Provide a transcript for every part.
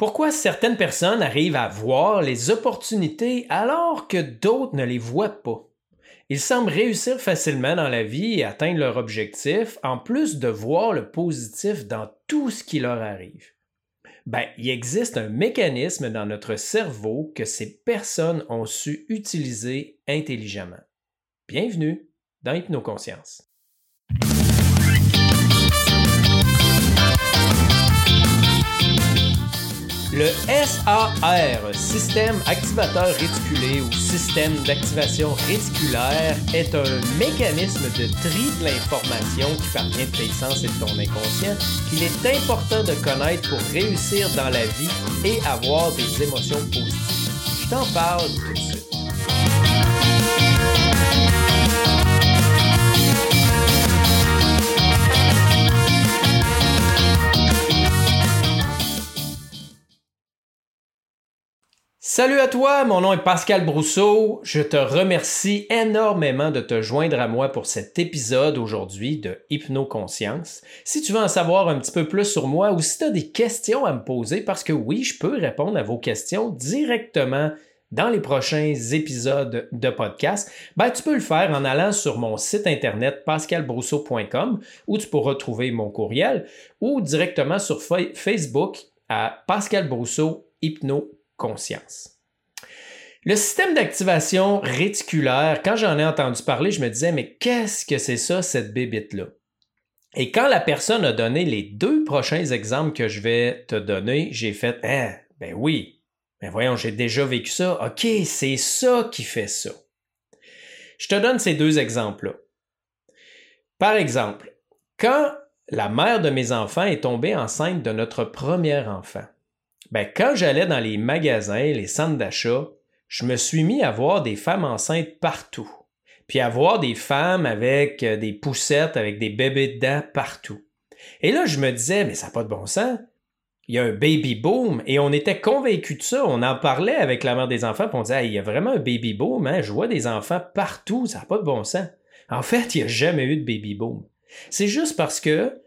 Pourquoi certaines personnes arrivent à voir les opportunités alors que d'autres ne les voient pas? Ils semblent réussir facilement dans la vie et atteindre leur objectif, en plus de voir le positif dans tout ce qui leur arrive. Ben, il existe un mécanisme dans notre cerveau que ces personnes ont su utiliser intelligemment. Bienvenue dans Hypnoconscience. Le SAR, système activateur réticulé ou système d'activation réticulaire, est un mécanisme de tri de l'information qui parvient de tes sens et de ton inconscient qu'il est important de connaître pour réussir dans la vie et avoir des émotions positives. Je t'en parle tout de suite. Salut à toi, mon nom est Pascal Brousseau. Je te remercie énormément de te joindre à moi pour cet épisode aujourd'hui de Hypnoconscience. Si tu veux en savoir un petit peu plus sur moi ou si tu as des questions à me poser, parce que oui, je peux répondre à vos questions directement dans les prochains épisodes de podcast, ben, tu peux le faire en allant sur mon site internet pascalbrousseau.com où tu pourras trouver mon courriel ou directement sur Facebook à Pascal Brousseau Hypno conscience. Le système d'activation réticulaire, quand j'en ai entendu parler, je me disais, mais qu'est-ce que c'est ça, cette bébite-là? Et quand la personne a donné les deux prochains exemples que je vais te donner, j'ai fait, ah, ben oui, ben voyons, j'ai déjà vécu ça. OK, c'est ça qui fait ça. Je te donne ces deux exemples-là. Par exemple, quand la mère de mes enfants est tombée enceinte de notre premier enfant, ben, quand j'allais dans les magasins, les centres d'achat, je me suis mis à voir des femmes enceintes partout. Puis à voir des femmes avec euh, des poussettes, avec des bébés dedans partout. Et là, je me disais, mais ça n'a pas de bon sens. Il y a un baby boom et on était convaincus de ça. On en parlait avec la mère des enfants, puis on disait, il y a vraiment un baby boom, hein? je vois des enfants partout, ça n'a pas de bon sens. En fait, il n'y a jamais eu de baby boom. C'est juste parce que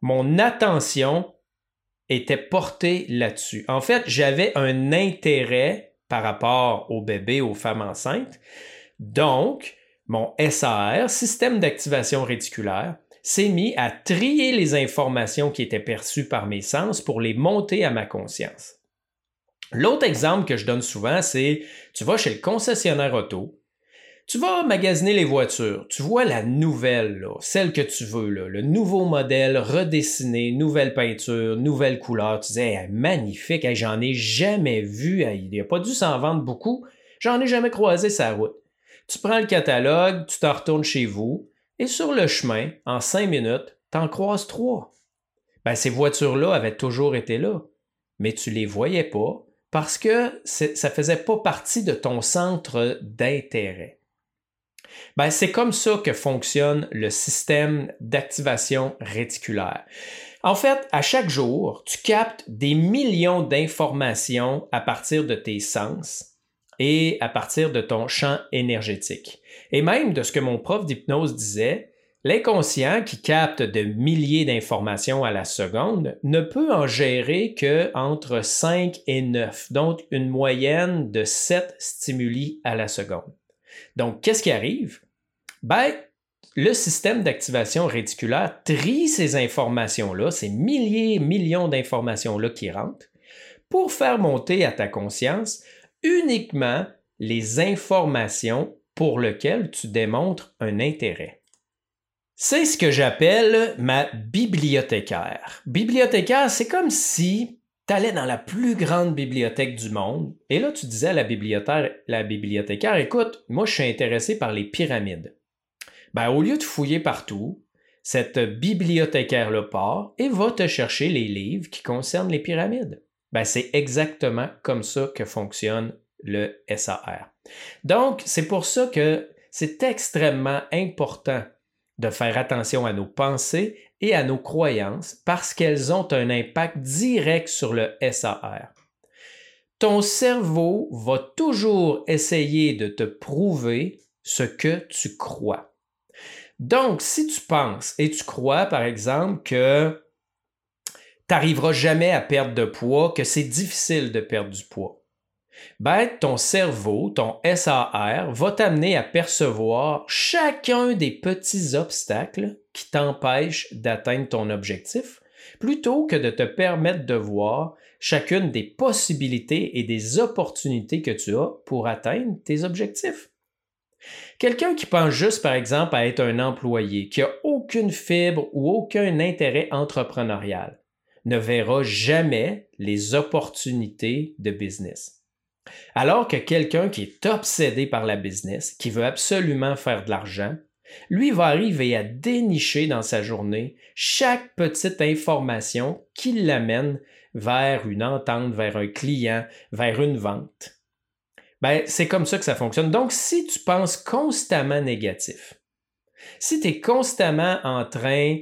mon attention était porté là-dessus. En fait, j'avais un intérêt par rapport aux bébés, aux femmes enceintes. Donc, mon SAR, système d'activation réticulaire, s'est mis à trier les informations qui étaient perçues par mes sens pour les monter à ma conscience. L'autre exemple que je donne souvent, c'est tu vas chez le concessionnaire auto, tu vas magasiner les voitures, tu vois la nouvelle, celle que tu veux, le nouveau modèle redessiné, nouvelle peinture, nouvelle couleur. Tu dis, magnifique, j'en ai jamais vu, il n'a pas dû s'en vendre beaucoup, j'en ai jamais croisé sa route. Tu prends le catalogue, tu t'en retournes chez vous, et sur le chemin, en cinq minutes, t'en croises trois. Ben, ces voitures-là avaient toujours été là, mais tu les voyais pas parce que ça faisait pas partie de ton centre d'intérêt. Ben, c'est comme ça que fonctionne le système d'activation réticulaire. En fait, à chaque jour, tu captes des millions d'informations à partir de tes sens et à partir de ton champ énergétique. Et même de ce que mon prof d'hypnose disait, l'inconscient qui capte de milliers d'informations à la seconde ne peut en gérer que entre 5 et 9, donc une moyenne de 7 stimuli à la seconde. Donc, qu'est-ce qui arrive? Ben, le système d'activation réticulaire trie ces informations-là, ces milliers, millions d'informations-là qui rentrent, pour faire monter à ta conscience uniquement les informations pour lesquelles tu démontres un intérêt. C'est ce que j'appelle ma bibliothécaire. Bibliothécaire, c'est comme si tu dans la plus grande bibliothèque du monde, et là, tu disais à la bibliothécaire, la bibliothécaire, écoute, moi, je suis intéressé par les pyramides. Ben, au lieu de fouiller partout, cette bibliothécaire-là part et va te chercher les livres qui concernent les pyramides. Ben, c'est exactement comme ça que fonctionne le SAR. Donc, c'est pour ça que c'est extrêmement important de faire attention à nos pensées et à nos croyances parce qu'elles ont un impact direct sur le SAR. Ton cerveau va toujours essayer de te prouver ce que tu crois. Donc, si tu penses et tu crois, par exemple, que t'arriveras jamais à perdre de poids, que c'est difficile de perdre du poids. Ben, ton cerveau, ton SAR, va t'amener à percevoir chacun des petits obstacles qui t'empêchent d'atteindre ton objectif, plutôt que de te permettre de voir chacune des possibilités et des opportunités que tu as pour atteindre tes objectifs. Quelqu'un qui pense juste, par exemple, à être un employé, qui n'a aucune fibre ou aucun intérêt entrepreneurial, ne verra jamais les opportunités de business. Alors que quelqu'un qui est obsédé par la business, qui veut absolument faire de l'argent, lui va arriver à dénicher dans sa journée chaque petite information qui l'amène vers une entente, vers un client, vers une vente. Ben, c'est comme ça que ça fonctionne. Donc, si tu penses constamment négatif, si tu es constamment en train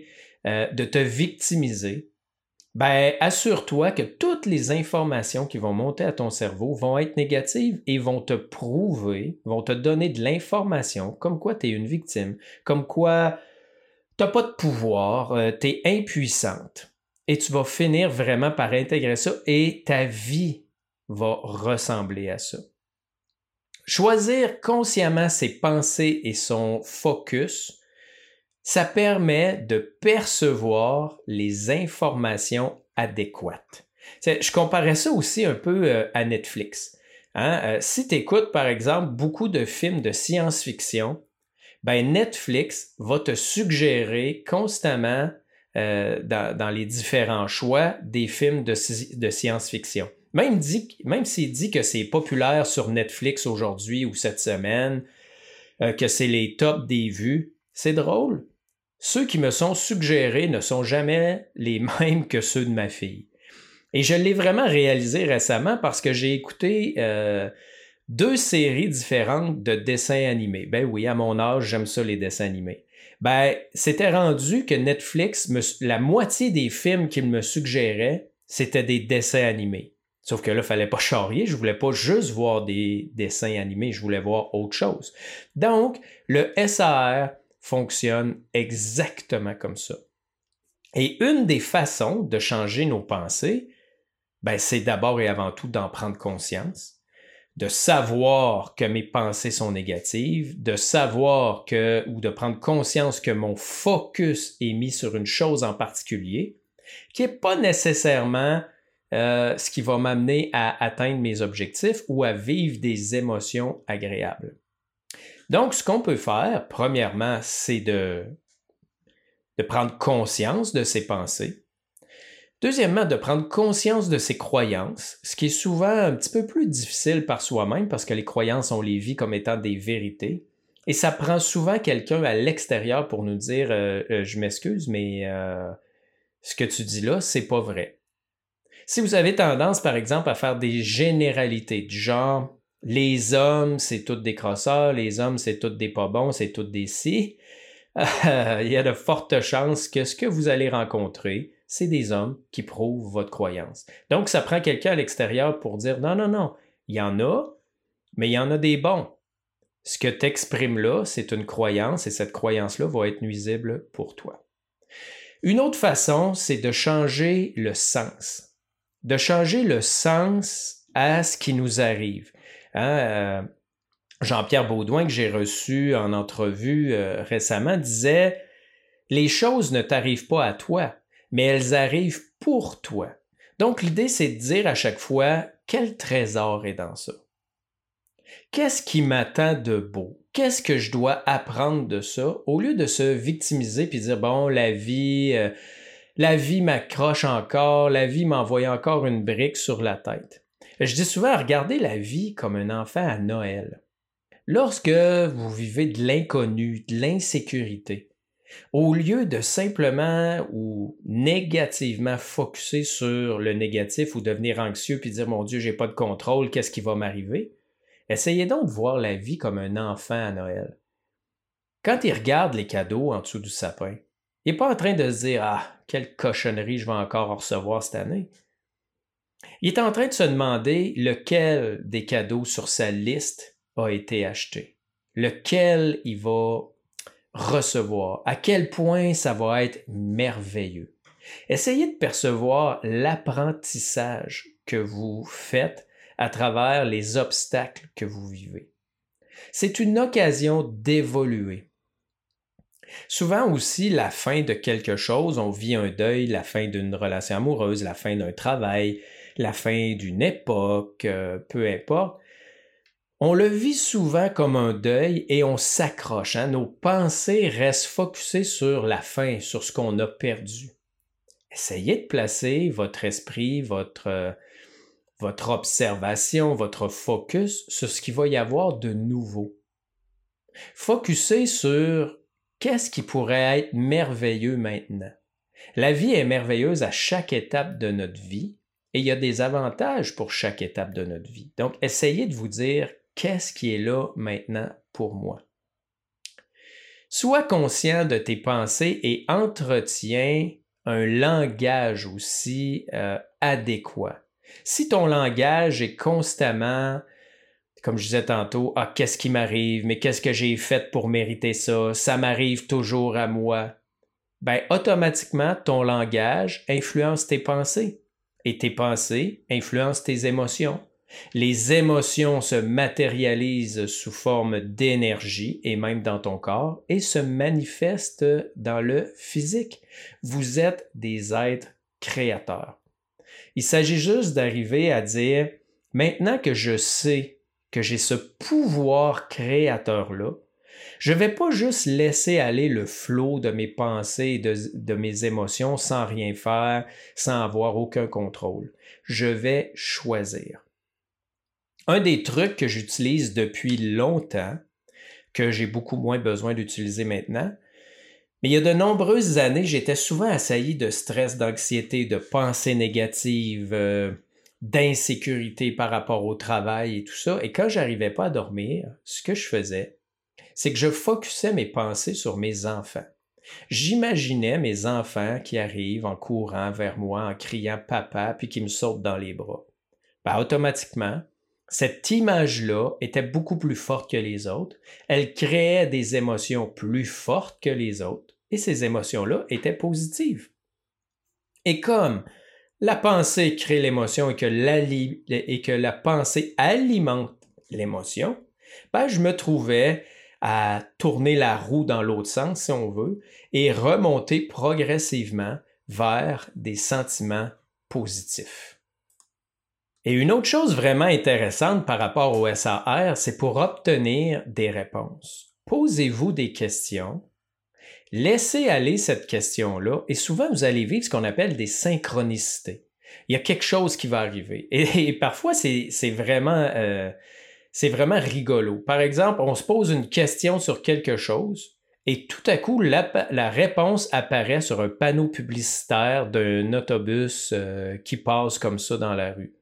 euh, de te victimiser, ben, assure-toi que toutes les informations qui vont monter à ton cerveau vont être négatives et vont te prouver, vont te donner de l'information comme quoi tu es une victime, comme quoi tu n'as pas de pouvoir, euh, tu es impuissante. Et tu vas finir vraiment par intégrer ça et ta vie va ressembler à ça. Choisir consciemment ses pensées et son focus, ça permet de percevoir les informations adéquates. Je comparais ça aussi un peu euh, à Netflix. Hein. Euh, si tu écoutes, par exemple, beaucoup de films de science-fiction, ben Netflix va te suggérer constamment euh, dans, les différents choix des films de, science-fiction. Même, s'il dit que c'est populaire sur Netflix aujourd'hui ou cette semaine, que c'est les tops des vues, c'est drôle. Ceux qui me sont suggérés ne sont jamais les mêmes que ceux de ma fille. Et je l'ai vraiment réalisé récemment parce que j'ai écouté euh, deux séries différentes de dessins animés. Ben oui, à mon âge, j'aime ça les dessins animés. Ben, c'était rendu que Netflix, la moitié des films qu'il me suggérait, c'était des dessins animés. Sauf que là, il fallait pas charrier. Je voulais pas juste voir des dessins animés, je voulais voir autre chose. Donc, le SAR fonctionne exactement comme ça. Et une des façons de changer nos pensées, ben, c'est d'abord et avant tout d'en prendre conscience, de savoir que mes pensées sont négatives, de savoir que, ou de prendre conscience que mon focus est mis sur une chose en particulier, qui n'est pas nécessairement euh, ce qui va m'amener à atteindre mes objectifs ou à vivre des émotions agréables. Donc, ce qu'on peut faire, premièrement, c'est de, prendre conscience de ses pensées. Deuxièmement, de prendre conscience de ses croyances, ce qui est souvent un petit peu plus difficile par soi-même parce que les croyances, on les vit comme étant des vérités. Et ça prend souvent quelqu'un à l'extérieur pour nous dire euh, euh, Je m'excuse, mais ce que tu dis là, c'est pas vrai. Si vous avez tendance, par exemple, à faire des généralités du genre les hommes, c'est toutes des crosseurs, les hommes, c'est toutes des pas bons, c'est toutes des si, il y a de fortes chances que ce que vous allez rencontrer, c'est des hommes qui prouvent votre croyance. Donc, ça prend quelqu'un à l'extérieur pour dire non, non, non, il y en a, mais il y en a des bons. Ce que tu exprimes là, c'est une croyance et cette croyance-là va être nuisible pour toi. Une autre façon, c'est de changer le sens de changer le sens à ce qui nous arrive. Hein, euh, Jean-Pierre Baudouin, que j'ai reçu en entrevue euh, récemment, disait Les choses ne t'arrivent pas à toi, mais elles arrivent pour toi. Donc, l'idée, c'est de dire à chaque fois quel trésor est dans ça? Qu'est-ce qui m'attend de beau? Qu'est-ce que je dois apprendre de ça au lieu de se victimiser puis dire bon, la vie, euh, la vie m'accroche encore, la vie m'envoie encore une brique sur la tête. Je dis souvent, regardez la vie comme un enfant à Noël. Lorsque vous vivez de l'inconnu, de l'insécurité, au lieu de simplement ou négativement focuser sur le négatif ou devenir anxieux puis dire mon Dieu, j'ai pas de contrôle, qu'est-ce qui va m'arriver? Essayez donc de voir la vie comme un enfant à Noël. Quand il regarde les cadeaux en dessous du sapin, il n'est pas en train de se dire Ah, quelle cochonnerie je vais encore recevoir cette année. Il est en train de se demander lequel des cadeaux sur sa liste a été acheté, lequel il va recevoir, à quel point ça va être merveilleux. Essayez de percevoir l'apprentissage que vous faites à travers les obstacles que vous vivez. C'est une occasion d'évoluer. Souvent aussi, la fin de quelque chose, on vit un deuil, la fin d'une relation amoureuse, la fin d'un travail, la fin d'une époque, euh, peu importe. On le vit souvent comme un deuil et on s'accroche. Hein. Nos pensées restent focusées sur la fin, sur ce qu'on a perdu. Essayez de placer votre esprit, votre, observation, votre focus sur ce qu'il va y avoir de nouveau. Focussez sur qu'est-ce qui pourrait être merveilleux maintenant. La vie est merveilleuse à chaque étape de notre vie et il y a des avantages pour chaque étape de notre vie. Donc, essayez de vous dire qu'est-ce qui est là maintenant pour moi? Sois conscient de tes pensées et entretiens un langage aussi euh, adéquat. Si ton langage est constamment, comme je disais tantôt, ah, qu'est-ce qui m'arrive, mais qu'est-ce que j'ai fait pour mériter ça, ça m'arrive toujours à moi, ben automatiquement, ton langage influence tes pensées et tes pensées influencent tes émotions. Les émotions se matérialisent sous forme d'énergie et même dans ton corps et se manifestent dans le physique. Vous êtes des êtres créateurs. Il s'agit juste d'arriver à dire, maintenant que je sais que j'ai ce pouvoir créateur-là, je ne vais pas juste laisser aller le flot de mes pensées et de, mes émotions sans rien faire, sans avoir aucun contrôle. Je vais choisir. Un des trucs que j'utilise depuis longtemps, que j'ai beaucoup moins besoin d'utiliser maintenant, mais il y a de nombreuses années, j'étais souvent assailli de stress, d'anxiété, de pensées négatives, euh, d'insécurité par rapport au travail et tout ça. Et quand j'arrivais pas à dormir, ce que je faisais, c'est que je focusais mes pensées sur mes enfants. J'imaginais mes enfants qui arrivent en courant vers moi, en criant papa, puis qui me sautent dans les bras. Ben, automatiquement, cette image-là était beaucoup plus forte que les autres. Elle créait des émotions plus fortes que les autres. Et ces émotions-là étaient positives. Et comme la pensée crée l'émotion et, que la pensée alimente l'émotion, ben, je me trouvais à tourner la roue dans l'autre sens, si on veut, et remonter progressivement vers des sentiments positifs. Et une autre chose vraiment intéressante par rapport au SAR, c'est pour obtenir des réponses. Posez-vous des questions, laissez aller cette question-là, et souvent vous allez vivre ce qu'on appelle des synchronicités. Il y a quelque chose qui va arriver. Et, parfois, c'est vraiment, euh, vraiment rigolo. Par exemple, on se pose une question sur quelque chose, et tout à coup, la, la, réponse apparaît sur un panneau publicitaire d'un autobus euh, qui passe comme ça dans la rue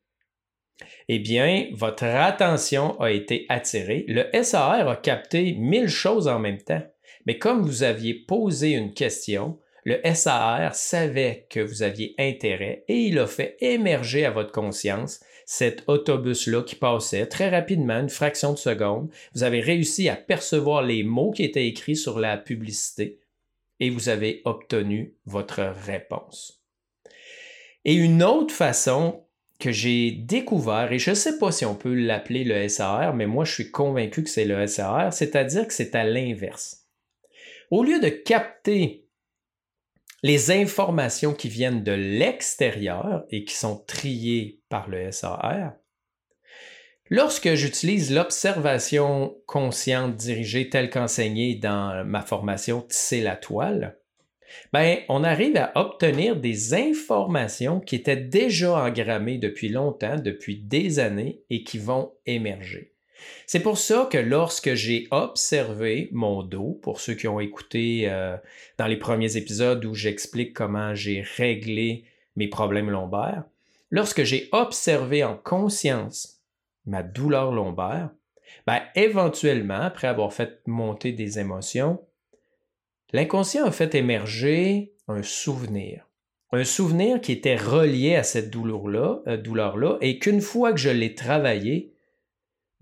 eh bien, votre attention a été attirée. Le SAR a capté mille choses en même temps. Mais comme vous aviez posé une question, le SAR savait que vous aviez intérêt et il a fait émerger à votre conscience cet autobus-là qui passait très rapidement, une fraction de seconde. Vous avez réussi à percevoir les mots qui étaient écrits sur la publicité et vous avez obtenu votre réponse. Et une autre façon que j'ai découvert, et je ne sais pas si on peut l'appeler le SAR, mais moi je suis convaincu que c'est le SAR, c'est-à-dire que c'est à l'inverse. Au lieu de capter les informations qui viennent de l'extérieur et qui sont triées par le SAR, lorsque j'utilise l'observation consciente dirigée telle qu'enseignée dans ma formation Tisser la toile, ben, on arrive à obtenir des informations qui étaient déjà engrammées depuis longtemps, depuis des années, et qui vont émerger. C'est pour ça que lorsque j'ai observé mon dos, pour ceux qui ont écouté euh, dans les premiers épisodes où j'explique comment j'ai réglé mes problèmes lombaires, lorsque j'ai observé en conscience ma douleur lombaire, ben, éventuellement, après avoir fait monter des émotions, L'inconscient a fait émerger un souvenir. Un souvenir qui était relié à cette douleur-là, euh, douleur-là et qu'une fois que je l'ai travaillé,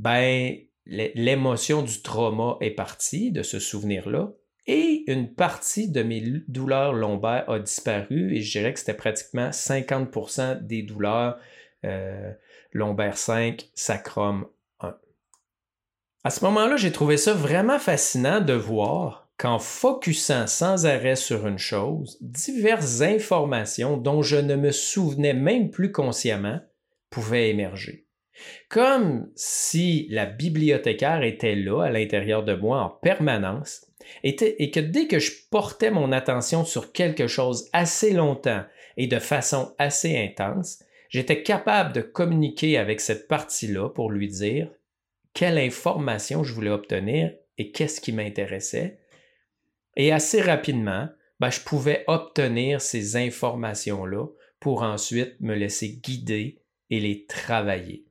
ben, l'émotion du trauma est partie de ce souvenir-là et une partie de mes douleurs lombaires a disparu et je dirais que c'était pratiquement 50% des douleurs euh, lombaires 5, sacrum 1. À ce moment-là, j'ai trouvé ça vraiment fascinant de voir qu'en focusant sans arrêt sur une chose, diverses informations dont je ne me souvenais même plus consciemment pouvaient émerger. Comme si la bibliothécaire était là à l'intérieur de moi en permanence et que dès que je portais mon attention sur quelque chose assez longtemps et de façon assez intense, j'étais capable de communiquer avec cette partie-là pour lui dire quelle information je voulais obtenir et qu'est-ce qui m'intéressait. Et assez rapidement, ben, je pouvais obtenir ces informations-là pour ensuite me laisser guider et les travailler.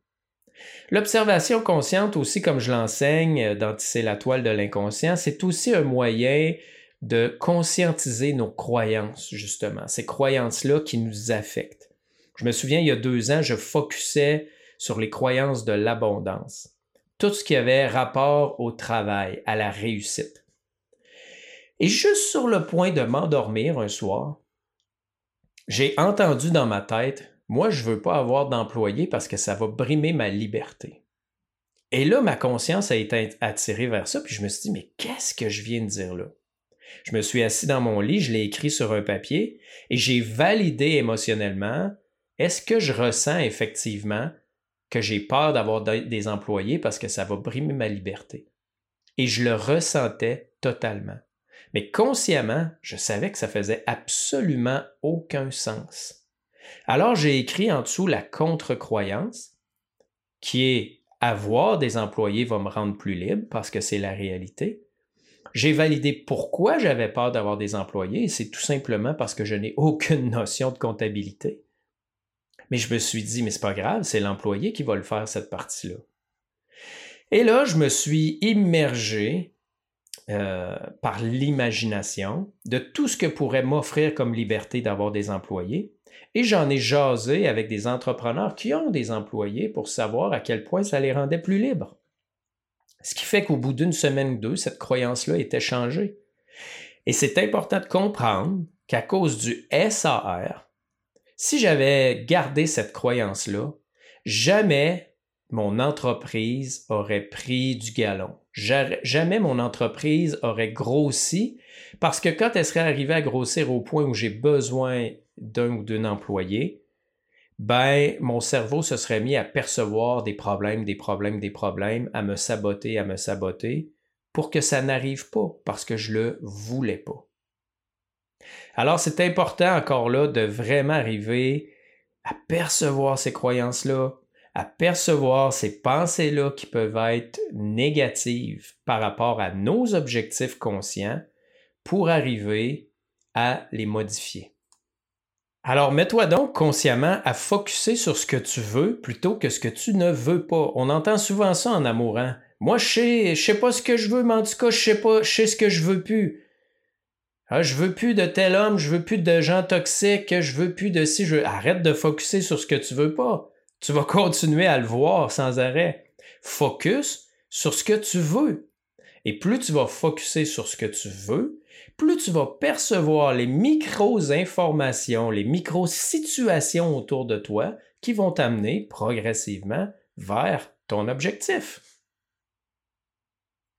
L'observation consciente aussi, comme je l'enseigne dans Tisser la toile de l'inconscient, c'est aussi un moyen de conscientiser nos croyances, justement, ces croyances-là qui nous affectent. Je me souviens, il y a deux ans, je focusais sur les croyances de l'abondance, tout ce qui avait rapport au travail, à la réussite. Et juste sur le point de m'endormir un soir, j'ai entendu dans ma tête moi, je ne veux pas avoir d'employé parce que ça va brimer ma liberté. Et là, ma conscience a été attirée vers ça, puis je me suis dit, mais qu'est-ce que je viens de dire là? Je me suis assis dans mon lit, je l'ai écrit sur un papier et j'ai validé émotionnellement, est-ce que je ressens effectivement que j'ai peur d'avoir des employés parce que ça va brimer ma liberté? Et je le ressentais totalement. Mais consciemment, je savais que ça faisait absolument aucun sens. Alors j'ai écrit en dessous la contre-croyance, qui est avoir des employés va me rendre plus libre parce que c'est la réalité. J'ai validé pourquoi j'avais peur d'avoir des employés, c'est tout simplement parce que je n'ai aucune notion de comptabilité. Mais je me suis dit, mais c'est pas grave, c'est l'employé qui va le faire cette partie-là. Et là, je me suis immergé euh, par l'imagination de tout ce que pourrait m'offrir comme liberté d'avoir des employés. Et j'en ai jasé avec des entrepreneurs qui ont des employés pour savoir à quel point ça les rendait plus libres. Ce qui fait qu'au bout d'une semaine ou deux, cette croyance-là était changée. Et c'est important de comprendre qu'à cause du SAR, si j'avais gardé cette croyance-là, jamais mon entreprise aurait pris du galon. Jamais mon entreprise aurait grossi parce que quand elle serait arrivée à grossir au point où j'ai besoin d'un ou d'une employé, ben, mon cerveau se serait mis à percevoir des problèmes, des problèmes, des problèmes, à me saboter, à me saboter, pour que ça n'arrive pas, parce que je le voulais pas. Alors, c'est important encore là de vraiment arriver à percevoir ces croyances-là, à percevoir ces pensées-là qui peuvent être négatives par rapport à nos objectifs conscients pour arriver à les modifier. Alors, mets-toi donc consciemment à focuser sur ce que tu veux plutôt que ce que tu ne veux pas. On entend souvent ça en amour. Hein? Moi, je sais, je sais pas ce que je veux, mais en tout cas, je sais pas, je sais ce que je veux plus. Ah, je veux plus de tel homme, je veux plus de gens toxiques, je veux plus de si je arrête de focuser sur ce que tu veux pas. Tu vas continuer à le voir sans arrêt. Focus sur ce que tu veux. Et plus tu vas focuser sur ce que tu veux, plus tu vas percevoir les micro-informations, les micro-situations autour de toi qui vont t'amener progressivement vers ton objectif.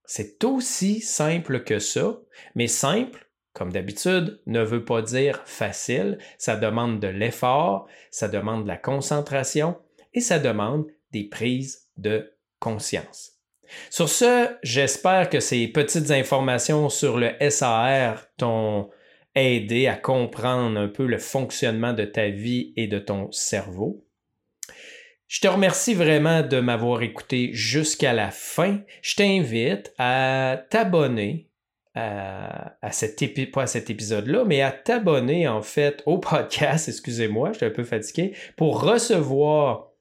C'est aussi simple que ça, mais simple, comme d'habitude, ne veut pas dire facile, ça demande de l'effort, ça demande de la concentration et ça demande des prises de conscience. Sur ce, j'espère que ces petites informations sur le SAR t'ont aidé à comprendre un peu le fonctionnement de ta vie et de ton cerveau. Je te remercie vraiment de m'avoir écouté jusqu'à la fin. Je t'invite à t'abonner à, cet pas à cet épisode-là, mais à t'abonner en fait au podcast, excusez-moi, je suis un peu fatigué, pour recevoir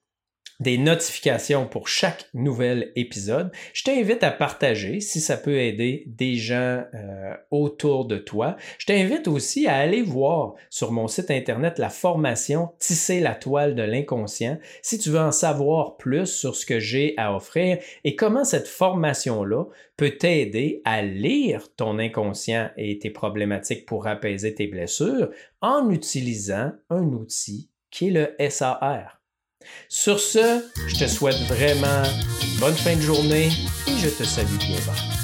des notifications pour chaque nouvel épisode. Je t'invite à partager si ça peut aider des gens euh, autour de toi. Je t'invite aussi à aller voir sur mon site internet la formation Tisser la toile de l'inconscient si tu veux en savoir plus sur ce que j'ai à offrir et comment cette formation-là peut t'aider à lire ton inconscient et tes problématiques pour apaiser tes blessures en utilisant un outil qui est le SAR. Sur ce, je te souhaite vraiment bonne fin de journée et je te salue bien bas.